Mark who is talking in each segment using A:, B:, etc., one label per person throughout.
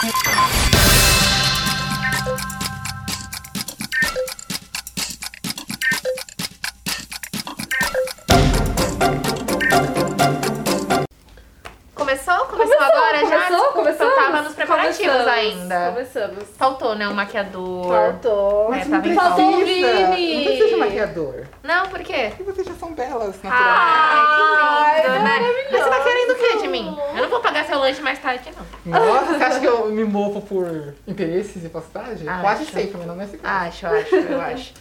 A: Thank
B: you.
A: Ainda.
B: Começamos.
A: Faltou, né? O maquiador.
B: Faltou.
A: É, tava
B: Faltou o Vini.
C: Não precisa de maquiador.
A: Não, por quê?
C: Porque vocês já são belas, naturais.
A: Ai, que lindo, né? Mas você tá querendo o quê de mim? Eu não vou pagar seu lanche mais tarde, não.
C: Nossa, você acha que eu me movo por interesses e postagem?
A: Acho.
C: Quase sempre, mas não nesse caso.
A: Acho, acho, eu acho.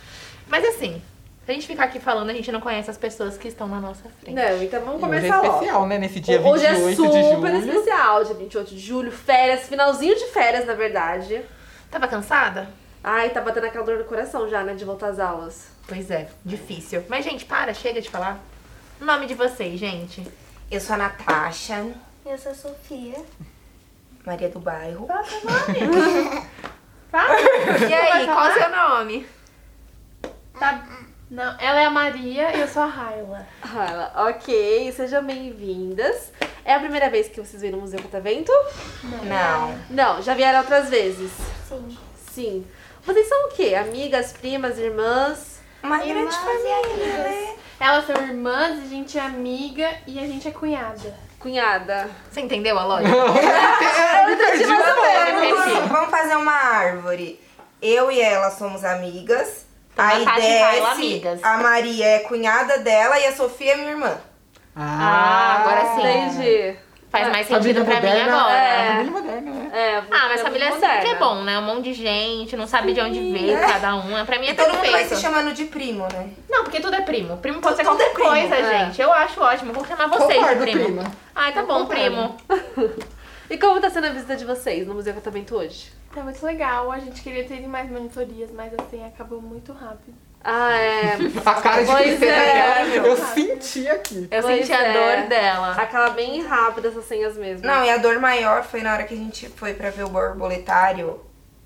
A: Mas assim, se a gente ficar aqui falando, a gente não conhece as pessoas que estão na nossa frente.
B: Não, então vamos
C: E hoje é
B: começar logo.
C: especial, né? Nesse dia
B: Hoje
C: 28
B: é
C: de
B: super
C: julho.
B: especial, dia 28 de julho, férias, finalzinho de férias, na verdade.
A: Tava cansada?
B: Ai, tá batendo aquela dor no coração já, né, de voltar às aulas.
A: Pois é, difícil. Mas, gente, para, chega de falar. O nome de vocês, gente.
D: Eu sou a Natasha,
E: Eu sou a Sofia.
D: Maria do Bairro.
A: E aí, qual o seu nome?
F: Não, ela é a Maria e eu sou a Raila.
B: Ah, ok, sejam bem-vindas. É a primeira vez que vocês vêm no Museu Catavento?
D: Não.
B: Não, já vieram outras vezes?
E: Sim.
B: Sim. Vocês são o quê? Amigas, primas, irmãs?
D: Uma grande
E: Irmãs e
D: família, né?
F: Elas são irmãs, a gente é amiga e a gente é cunhada.
B: Cunhada?
A: Você entendeu a lógica?
B: Eu ou menos.
D: Vamos, vamos fazer uma árvore. Eu e ela somos amigas.
A: Então,
D: Aí
A: e Raila,
D: desce,
A: amigas.
D: a Maria é cunhada dela e a Sofia é minha irmã.
A: Ah, agora sim.
B: Entendi.
A: Faz mais sentido pra mim
C: moderna.
A: agora.
B: É.
C: Família moderna, né?
B: É,
A: Ah, mas família
B: moderna.
A: sempre é bom, né? Um monte de gente, não sabe de onde veio cada um. Pra mim é
D: E todo mundo vai se chamando de primo, né?
A: Não, porque tudo é primo. Primo pode ser qualquer
D: é primo,
A: coisa,
B: é.
A: gente. Eu acho ótimo. Vou chamar vocês
C: Concordo,
A: de primo.
C: prima.
A: Ai, tá bom,
C: Concordo.
A: primo.
B: E como tá sendo a visita de vocês no Museu Catavento hoje?
F: Tá muito legal. A gente queria ter mais monitorias, mas assim, acabou muito rápido.
B: Ah, é.
C: A cara de
B: Pois
C: tristeza
B: é.
C: dela, eu senti aqui.
A: Eu
B: Pois
A: senti a
B: é.
A: dor dela.
B: Aquela bem rápida, essas senhas mesmo.
D: Não, e a dor maior foi na hora que a gente foi pra ver o borboletário.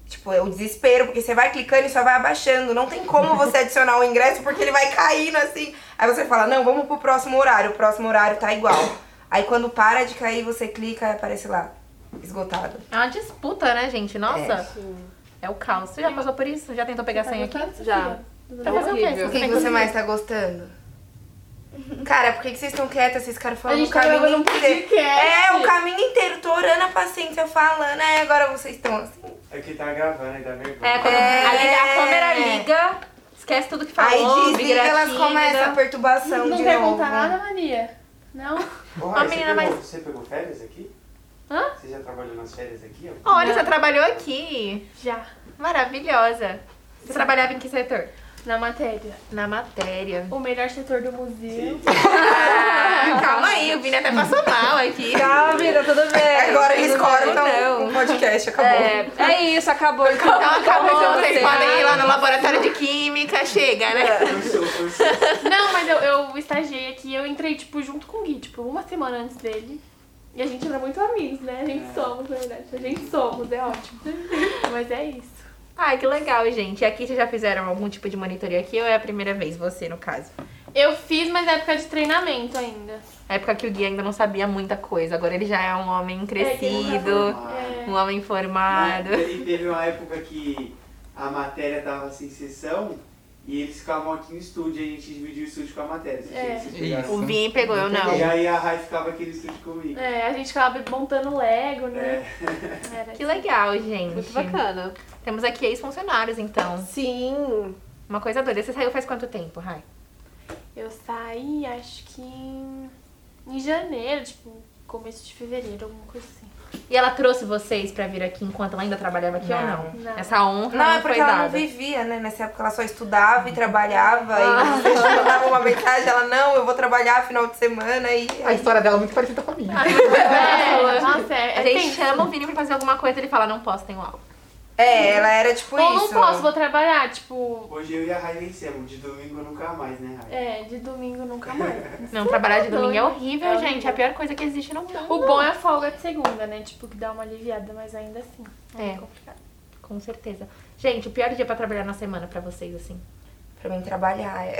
D: Tipo, é o desespero, porque você vai clicando e só vai abaixando. Não tem como você adicionar o ingresso porque ele vai caindo assim. Aí você fala, não, vamos pro próximo horário. O próximo horário tá igual. Aí quando para de cair, você clica e aparece lá, esgotado.
A: É uma disputa, né, gente? Nossa, é, o caos. Você já passou por isso? Já tentou pegar a senha aqui?
B: Já.
A: Pra fazer o quê?
B: horrível.
D: O que, que você mais tá gostando? Cara, por que, que vocês estão quietas? Vocês ficaram
F: A
D: falando o
F: tá
D: caminho
F: um
D: inteiro.
F: podcast.
D: É, o caminho inteiro. Tô orando a paciência falando. É, agora vocês estão assim.
G: Aqui tá gravando, ainda vergonha.
A: É, quando
D: É.
A: a, liga- a câmera liga, esquece tudo que falou,
D: Aí desliga, elas começam a perturbação
F: Não
D: de
F: pergunta
D: novo.
F: nada, Maria? Não?
A: Uma
G: Rai,
A: menina
G: você,
A: mais-
G: pegou, você pegou férias aqui?
F: Hã?
G: Você já trabalhou nas férias aqui?
A: Olha, você trabalhou aqui.
F: Já.
A: Maravilhosa. Você trabalhava em que setor?
F: Na matéria.
A: Na matéria.
F: O melhor setor do museu.
A: Ah, calma aí, o Vini até passou mal aqui.
B: Calma, vida, tudo bem.
D: Agora eles cortam o podcast, acabou.
B: É, é isso, acabou. Então,
A: Então acabou, vocês
B: você.
A: podem ir lá no laboratório de química, chega, né?
G: Forçou.
F: Não, mas eu, eu estagiei aqui, eu entrei, tipo, junto com o Gui, tipo, uma semana antes dele. E a gente era muito amigos, né? A gente somos, na verdade. A gente somos, é ótimo. Mas é isso.
A: Ai, que legal, gente. E aqui vocês já fizeram algum tipo de monitoria aqui ou é a primeira vez, você no caso?
F: Eu fiz, mas é época de treinamento ainda.
A: A época que o Gui ainda não sabia muita coisa, agora ele já é um homem
F: ele já
A: crescido,
F: É.
A: um homem formado.
G: E teve uma época que a matéria tava sem sessão e eles ficavam aqui no estúdio e a gente dividia o estúdio com a matéria.
F: É.
A: O Vini pegou, eu não.
G: E aí a Rai ficava aqui no estúdio comigo.
F: É, a gente ficava montando Lego, né?
G: É.
F: Era
A: Que legal, gente.
B: Muito bacana.
A: Temos aqui ex-funcionários, então.
B: Sim.
A: Uma coisa doida. Você saiu faz quanto tempo, Rai?
F: Eu saí, acho que em, em janeiro, tipo, começo de fevereiro, alguma coisa assim.
A: E ela trouxe vocês pra vir aqui enquanto ela ainda trabalhava aqui ou
D: Não.
A: não?
F: Não.
A: Essa honra
D: Não,
A: não,
D: é porque
A: foi
D: ela
A: dada.
D: não vivia, né? Nessa época ela só estudava e trabalhava. E você mandava uma mensagem, ela, não, eu vou trabalhar final de semana. E
C: A história dela é muito parecida com a minha.
F: É, nossa, é,
A: A
F: é
A: gente
F: tenso.
A: chama o Vini pra fazer alguma coisa e ele fala, não posso, tenho aula.
D: É, ela era tipo
F: Ou não
D: isso.
F: posso, vou trabalhar, tipo,
G: Hoje eu e a Rai vencemos, de domingo nunca mais, né, Rai?
F: é, de domingo nunca mais.
A: Não, trabalhar de domingo é horrível,
F: É
A: gente. É a pior coisa que existe no mundo.
F: O bom é a folga de segunda, né? Tipo, que dá uma aliviada, mas ainda assim.
A: É.
F: complicado.
A: Com certeza. Gente, o pior dia pra trabalhar na semana pra vocês, assim.
D: Pra mim trabalhar. É.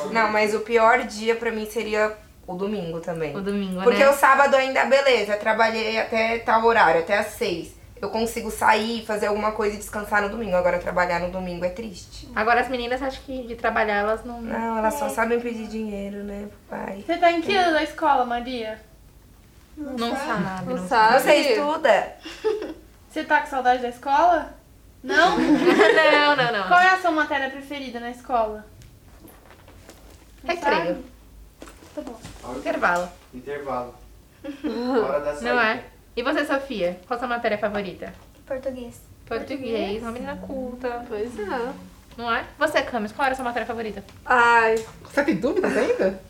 D: não, não, mas o pior dia pra mim seria O domingo também.
A: O domingo,
D: Porque
A: né?
D: o sábado ainda, beleza, trabalhei até tal horário, até às seis. Eu consigo sair, fazer alguma coisa e descansar no domingo. Agora, trabalhar no domingo é triste.
A: Agora as meninas, acho que de trabalhar, elas não...
D: Não, elas só sabem pedir dinheiro, né, pro pai.
F: Você tá em que ano da escola, Maria?
A: Não sabe.
B: Não
A: Não
B: sabe?
D: Você estuda?
F: Você tá com saudade da escola? Não?
A: não, não, não.
F: Qual é a sua matéria preferida na escola? Não
A: Recreio.
F: sabe? Tá bom.
A: Intervalo.
G: Intervalo. Hora da saída.
A: Não é? E você, Sofia? Qual a sua matéria favorita?
E: Português.
A: Português, uma menina culta.
B: Pois é.
A: Não é? Você, Camis, qual era a sua matéria favorita?
B: Ai,
C: Você tem dúvidas ainda?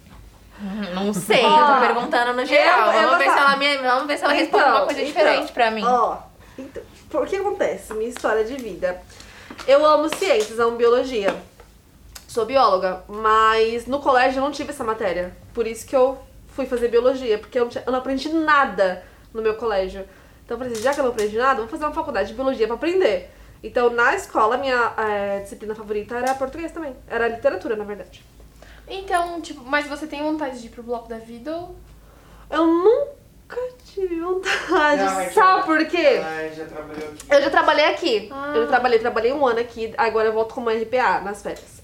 A: Não sei,
B: Ó,
A: eu tô perguntando no geral.
B: eu- eu
A: vamos, ver se ela me, vamos ver se ela responde
B: Então,
A: uma coisa
B: então,
A: diferente pra mim.
B: Ó, então, o que acontece? Minha história de vida. Eu amo ciências, amo biologia. Sou bióloga, mas no colégio eu não tive essa matéria. Por isso que eu fui fazer biologia, porque eu não, tinha- eu não aprendi nada no meu colégio. Então eu falei assim, já que eu não aprendi nada, vou fazer uma faculdade de biologia pra aprender. Então na escola, minha eh, disciplina favorita era português também. Era literatura, na verdade.
F: Então, tipo, mas você tem vontade de ir pro bloco da vida ou.
B: Eu nunca tive vontade.
G: Não, é
B: Sabe por quê?
G: Ela já trabalhou aqui.
B: Eu já trabalhei aqui.
F: Ah.
B: Eu já trabalhei, trabalhei um ano aqui, agora eu volto como RPA nas férias.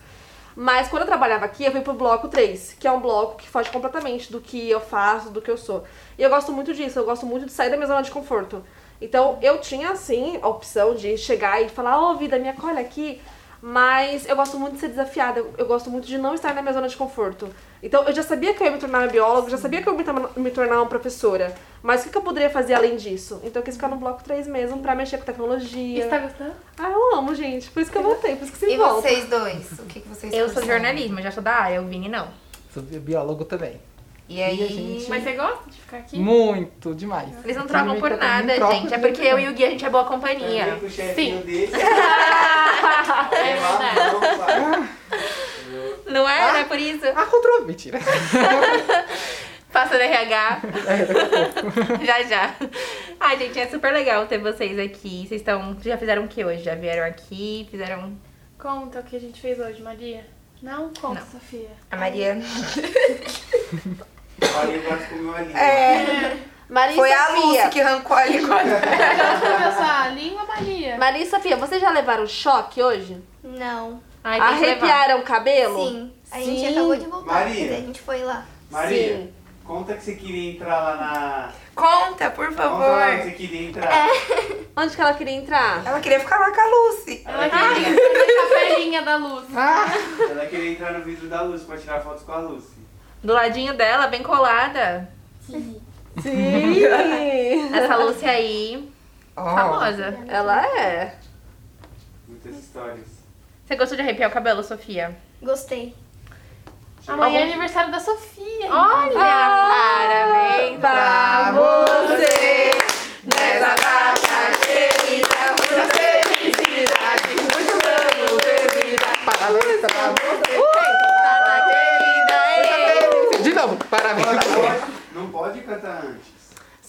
B: Mas quando eu trabalhava aqui, eu fui pro bloco 3, que é um bloco que foge completamente do que eu faço, do que eu sou. E eu gosto muito disso, eu gosto muito de sair da minha zona de conforto. Então eu tinha, assim, a opção de chegar e falar, ô vida, me acolhe aqui. Mas eu gosto muito de ser desafiada, eu, eu gosto muito de não estar na minha zona de conforto. Então eu já sabia que eu ia me tornar uma bióloga, já sabia que eu ia me tornar- me tornar uma professora. Mas o que, que eu poderia fazer além disso? Então eu quis ficar no bloco 3 mesmo, pra mexer com tecnologia.
F: Você tá gostando?
B: Ah, eu amo, gente. Por isso que eu voltei, por isso que você
D: E
B: volta.
D: vocês dois? O que, que vocês
A: Eu sou jornalismo, já sou da área, o Vini não.
C: Sou biólogo também.
D: E aí,
C: E a gente-
F: Mas você gosta de ficar aqui?
C: Muito, demais.
A: Eles não trocam por
C: eu
A: nada,
C: troco
A: gente. É porque eu e o Gui, a gente é boa
G: Também
A: companhia.
G: com o chefinho
F: Sim.
G: dele.
F: É verdade.
G: Não,
A: é? Não é por isso?
C: Ah, controle. Mentira.
A: Passa no RH. já, já. Ai, gente, é super legal ter vocês aqui. Vocês estão. Já fizeram o que hoje? Já vieram aqui? Fizeram.
F: Conta o que a gente fez hoje, Maria. Não? Conta,
A: Não.
F: Sofia.
D: a Maria.
G: Comer uma linha.
D: É,
B: Maria
D: foi a. Lúcia que arrancou a língua.
F: Sua língua, Maria?
B: Maria e Sofia, vocês já levaram choque hoje?
E: Não.
A: Ai, tem que levar.
B: Arrepiaram o cabelo?
E: Sim. A gente
B: Sim.
E: acabou de voltar.
G: Maria.
E: quer dizer, A gente foi lá.
G: Maria,
B: Sim.
G: conta que você queria entrar lá na.
D: Conta, por
G: Conta lá onde
D: favor.
G: você queria entrar.
B: Onde que ela queria entrar?
D: Ela queria ficar lá com a Lucy.
F: Ela queria fazer a capelinha da luz.
G: Ela queria entrar no vidro da Luz pra tirar fotos com a Lucy.
A: Do ladinho dela, bem colada.
B: Sim.
A: Essa Lúcia aí,
D: Ó.
A: famosa.
B: ela é.
G: Muitas histórias.
A: Você gostou de arrepiar o cabelo, Sofia?
E: Gostei.
F: Amanhã é aniversário da Sofia.
A: Olha! parabéns
B: pra
A: você
D: nessa data querida, muita felicidade, muitos anos de vida.
C: Parabéns pra
A: Data querida,
C: você.
G: Não pode cantar antes.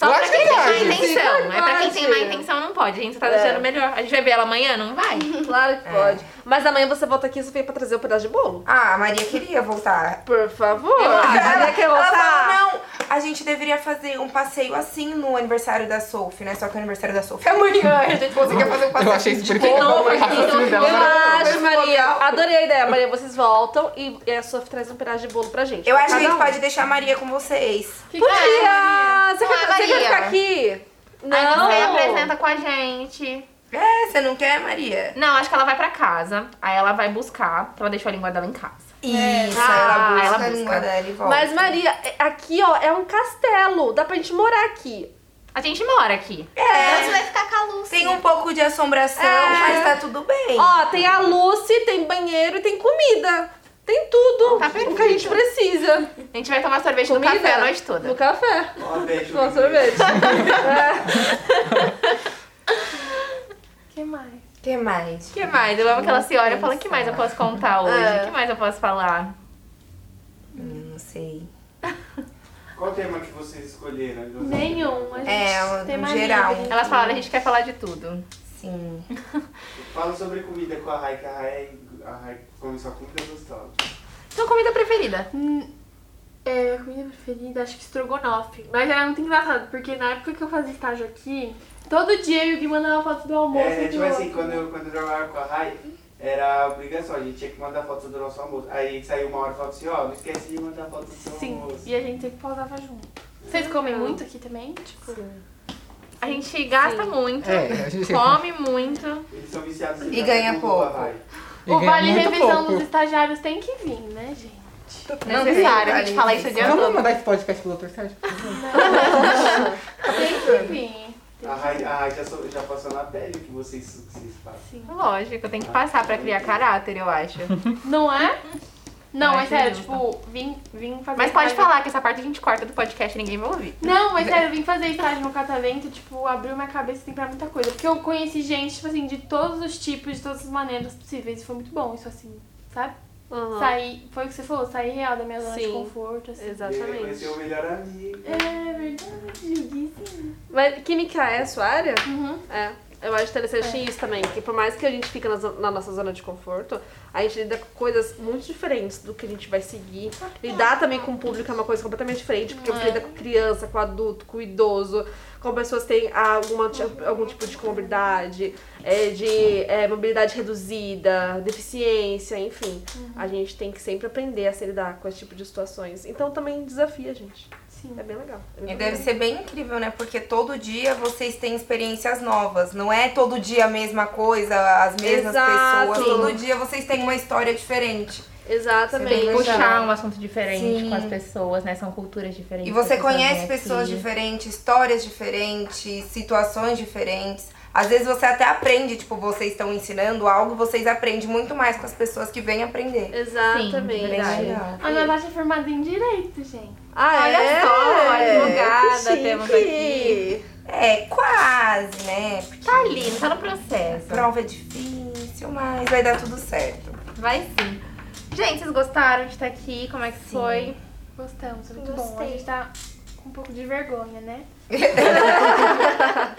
A: Só
C: Eu
A: pra quem
C: que
A: tem má intenção.
B: Sim,
A: É pra quem tem má intenção, não pode. A gente tá
B: É.
A: deixando melhor. A gente vai ver ela amanhã? Não vai.
B: Claro que pode. Mas amanhã você volta aqui, Sofia, pra trazer um pedaço de bolo.
D: Ah, a Maria queria voltar.
B: Por favor.
A: acho.
B: Maria quer
D: Ela
B: voltar?
D: falou, não, a gente deveria fazer um passeio assim no aniversário da Sophie, né? Só que o aniversário da Sophie é amanhã, a gente conseguia fazer um passeio.
C: Eu achei super
A: De novo,
C: O
A: aqui,
C: dela
B: Eu
C: é
B: acho,
D: Mas
B: Maria.
D: legal.
B: Adorei a ideia. Maria, vocês voltam e e a Sofia traz um pedaço de bolo pra gente.
D: Eu acho que a gente
B: um.
D: pode deixar a Maria com vocês.
B: Podia!
F: Maria.
B: Você,
A: é,
B: quer, você quer ficar aqui?
A: Aí você
B: Não.
A: apresenta com a gente.
D: É, você não quer, Maria?
A: Não, acho que ela vai pra casa. Aí ela vai buscar, porque ela deixou a língua dela em casa.
D: Isso,
B: Ah,
D: ela busca
A: ela
D: a
A: busca.
D: língua dela e volta.
B: Mas, Maria, é- aqui, ó, é um castelo. Dá pra gente morar aqui.
A: A gente mora aqui.
E: Então você vai ficar com a Lucy.
D: Tem um pouco de assombração,
B: É.
D: mas tá tudo bem.
B: Ó, tem a Lucy, tem banheiro e tem comida. Tem tudo
A: Tá
B: o que a gente precisa.
A: A gente vai tomar sorvete
B: Comida?
A: no café a noite toda.
B: No café. Com sorvete.
F: O que mais?
D: O que mais?
A: O que mais? Eu amo que ela se olha e fala, o que mais eu posso contar hoje? O
B: É.
A: que mais eu posso falar?
D: Hum, não sei.
G: Qual tema que vocês escolheram?
F: Nenhum. A gente
D: É,
F: tem
D: no
F: mania
D: geral.
F: de-
A: Elas falaram, a gente quer falar de tudo.
D: Sim.
G: Fala sobre comida com a Rai, que a Rai, a Rai come só comida gostosa.
A: Sua comida preferida?
F: É, comida preferida, acho que estrogonofe. Mas era muito engraçado, porque na época que eu fazia estágio aqui, todo dia eu ia mandar uma foto do almoço.
G: É,
F: e
G: tipo assim,
F: outro.
G: quando eu, quando eu trabalhava com a Rai, era obrigação, a gente tinha que mandar foto do nosso almoço. Aí saiu uma hora e falava assim, ó, não esquece de mandar foto do seu
F: Sim,
G: almoço.
F: e a gente sempre pausava junto. Vocês comem muito aqui também? Tipo,
A: A gente gasta muito,
C: É, a gente
A: come muito.
G: Eles são viciados em
D: E ganha pouco.
C: E
F: o vale revisão
C: pouco.
F: dos estagiários tem que vir, né, gente?
A: Necessário, a gente fala isso o dia
C: Vamos mandar esse podcast pro Dr. Sérgio?
F: Tem que vir.
G: A Rai, já, já passou na pele o que vocês, vocês fazem.
A: Lógico, tem que passar pra criar caráter, eu acho.
F: Não é? Não, mas sério, tipo, vim, vim fazer.
A: Mas pode falar que essa parte a gente corta do podcast e ninguém vai ouvir.
F: Não, mas sério, eu vim fazer estágio no Catavento, tipo, abriu minha cabeça assim pra muita coisa. Porque eu conheci gente, tipo assim, de todos os tipos, de todas as maneiras possíveis. E foi muito bom isso, assim, sabe?
B: Aham.
F: Sair, foi o que você falou, sair real da minha zona de
B: Sim.
F: conforto, assim.
B: Exatamente.
G: conheceu o melhor amigo.
F: É verdade, Guizinho.
B: Mas química é a sua área?
F: Uhum.
B: É. Eu acho interessante isso também, que por mais que a gente fique na, na nossa zona de conforto, a gente lida com coisas muito diferentes do que a gente vai seguir. Lidar também com o público é uma coisa completamente diferente, porque você lida com criança, com adulto, com idoso, com pessoas têm alguma, algum tipo de comorbidade, é, de é, mobilidade reduzida, deficiência, enfim. A gente tem que sempre aprender a se lidar com esse tipo de situações. Então também desafia a gente.
F: Sim.
B: É bem legal. É
D: E
B: bem
D: deve
B: legal.
D: ser bem incrível, né? Porque todo dia vocês têm experiências novas. Não é todo dia a mesma coisa, as mesmas
B: Exato.
D: pessoas. Todo dia vocês têm uma história diferente.
B: Exatamente.
D: Bem legal.
A: Puxar um assunto diferente
D: Sim.
A: com as pessoas, né? São culturas diferentes.
D: E você conhece pessoas
A: aqui.
D: diferentes, histórias diferentes, situações diferentes. Às vezes você até aprende, tipo, vocês estão ensinando algo, vocês aprendem muito mais com as pessoas que vêm aprender.
B: Exatamente.
A: Sim.
F: A Natasha é formada em Direito, gente.
B: Ah,
A: Olha
B: é?
A: só, advogada
B: Que
A: temos aqui.
D: É, quase, né? Porque
A: Tá lindo, tá no processo.
D: prova é difícil, mas vai dar tudo certo.
A: Vai sim. Gente, vocês gostaram de estar aqui? Como é que foi?
F: Gostamos, é muito bom. A
E: Gostei.
F: gente tá com um pouco de vergonha, né?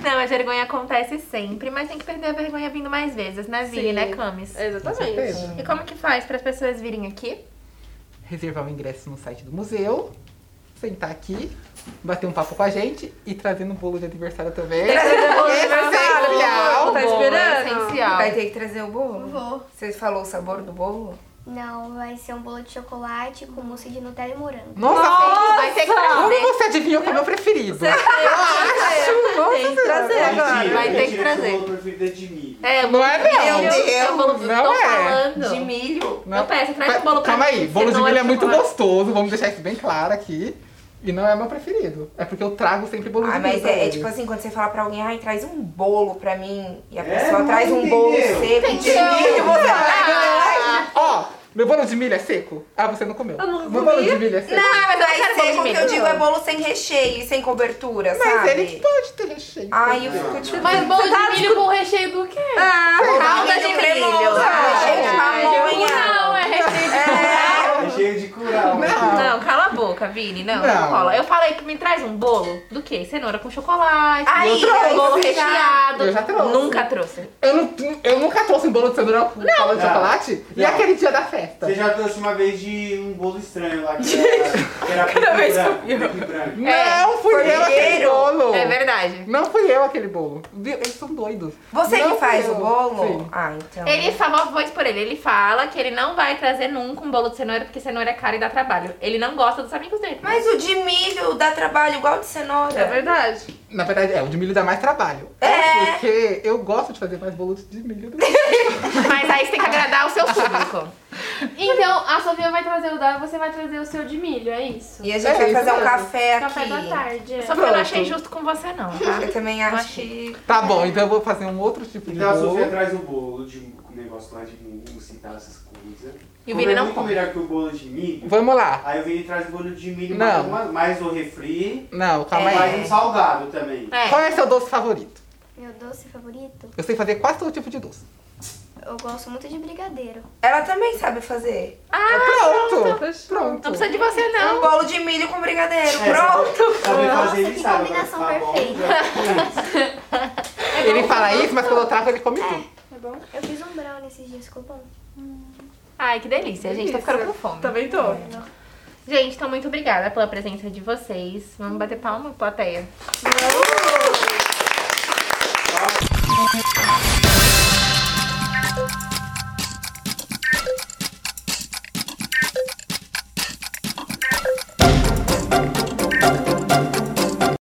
A: Não, a vergonha acontece sempre, mas tem que perder a vergonha vindo mais vezes, né, Vini,
B: Sim.
A: né, Camis?
B: Exatamente.
A: E como que faz para as pessoas virem aqui?
C: Reservar o ingresso no site do museu, sentar aqui, bater um papo com a gente e trazendo um bolo de aniversário também. Essencial.
B: Tá
A: O bolo é
B: esperando?
A: essencial.
D: Vai ter que trazer o bolo?
E: Vou.
D: Você falou o sabor do bolo?
E: Não, vai ser um bolo de chocolate com mousse de Nutella e morango.
C: Nossa,
A: Vai ter que
C: como
A: trazer.
C: você adivinhou que é o meu preferido?
B: Tem que trazer agora.
A: Vai ter que trazer.
G: o bolo preferido é de milho.
A: É,
C: Não é não.
D: Meu Deus.
A: É bolo
C: Não
A: tô
C: é.
A: falando.
D: De milho?
A: Não, peça, traz o bolo pra
C: Calma aí, bolo de milho é muito gostoso, vamos deixar isso bem claro aqui. E não é meu preferido. É porque eu trago sempre bolo de
D: Ah, mas é, é tipo assim, quando você fala pra alguém, ai, traz um bolo pra mim, e a
G: É,
D: pessoa traz um bolo seco de milho, você vai
C: Ó, meu bolo de milho é seco? Ah, você não comeu.
B: Eu não
C: meu bolo de milho é seco.
A: Não, mas não
D: Mas
A: de
D: seco que eu digo é bolo sem recheio e sem cobertura,
C: Mas
D: sabe?
C: ele pode ter recheio.
D: Ai, eu fico tipo...
F: Mas bolo de milho com recheio do quê?
B: Ah,
A: Calda de milho.
D: cremoso,
A: Ah,
D: recheio de
A: é.
D: pamonha.
F: Não, é recheio de
G: É cheio de curau.
A: Não, cala a boca, Vini. Não, não,
C: Não.
A: rola. Eu falei que me traz um bolo do quê? Cenoura com chocolate.
D: Aí,
A: eu trouxe bolo recheado.
C: Eu já trouxe.
A: Nunca trouxe.
C: Eu, não, eu nunca trouxe um bolo de cenoura com calda de
G: Não.
C: chocolate. E
G: Não.
C: aquele dia da festa?
G: Você já trouxe uma vez de um bolo estranho lá, que era, que era branco, branco.
C: Não fui eu aquele bolo.
A: É verdade.
C: Não fui eu aquele bolo. Eles são doidos.
D: Você
C: Não
D: que faz
C: fui
D: o
C: eu.
D: bolo?
C: Sim.
D: Ah, então...
A: Ele fala, vou expor ele. Ele fala que ele não vai trazer nunca um bolo de cenoura porque cenoura é caro e dá trabalho. Ele não gosta dos amigos dele.
D: Mas o de milho dá trabalho igual de cenoura.
B: é verdade.
C: Na verdade, é, o de milho dá mais trabalho.
D: É.
C: Porque eu gosto de fazer mais bolos de milho do que
A: Mas aí você tem que agradar o seu público.
F: Então, a Sofia vai trazer o dela e você vai trazer o seu de milho, é isso?
D: E a gente
C: É,
D: vai
C: isso
D: fazer um
C: mesmo.
D: café aqui.
F: Café da tarde. é.
A: Só que eu não
C: Pronto.
A: achei justo com você, não, tá?
D: Eu também acho
A: achei.
D: que...
C: Tá bom, então eu vou fazer um outro tipo de
G: Então a
C: bolo.
G: Sofia traz o bolo de negócio lá de e tal, essas coisas.
A: E o Vini
G: é
A: não
G: muito
A: come.
G: melhor que o bolo de milho.
C: Vamos lá.
G: Aí o Vini traz o bolo de milho,
C: Não.
G: mais, mais o refri,
C: Não, calma
G: mais
C: aí.
G: um salgado também.
C: Qual
A: É.
C: é seu doce favorito?
E: Meu doce favorito?
C: Eu sei fazer quase todo tipo de doce.
E: Eu gosto muito de brigadeiro.
D: Ela também sabe fazer.
C: Pronto!
B: Fechou.
A: Não
C: Pronto.
A: precisa de você,
D: Um
A: não.
D: bolo de milho com brigadeiro.
G: É,
D: Pronto!
E: Nossa,
G: fazer, ele
E: que
G: sabe.
E: combinação
G: ficar bom,
E: perfeita.
C: Ele fala isso, mas quando eu trago ele come tudo.
F: É bom?
E: Eu fiz um esses dias ficou bom. Hum.
A: Ai, que delícia. A gente tá ficando com fome.
B: Também tô.
A: É, gente, então muito obrigada pela presença de vocês. Vamos bater palma, plateia.
G: Uh!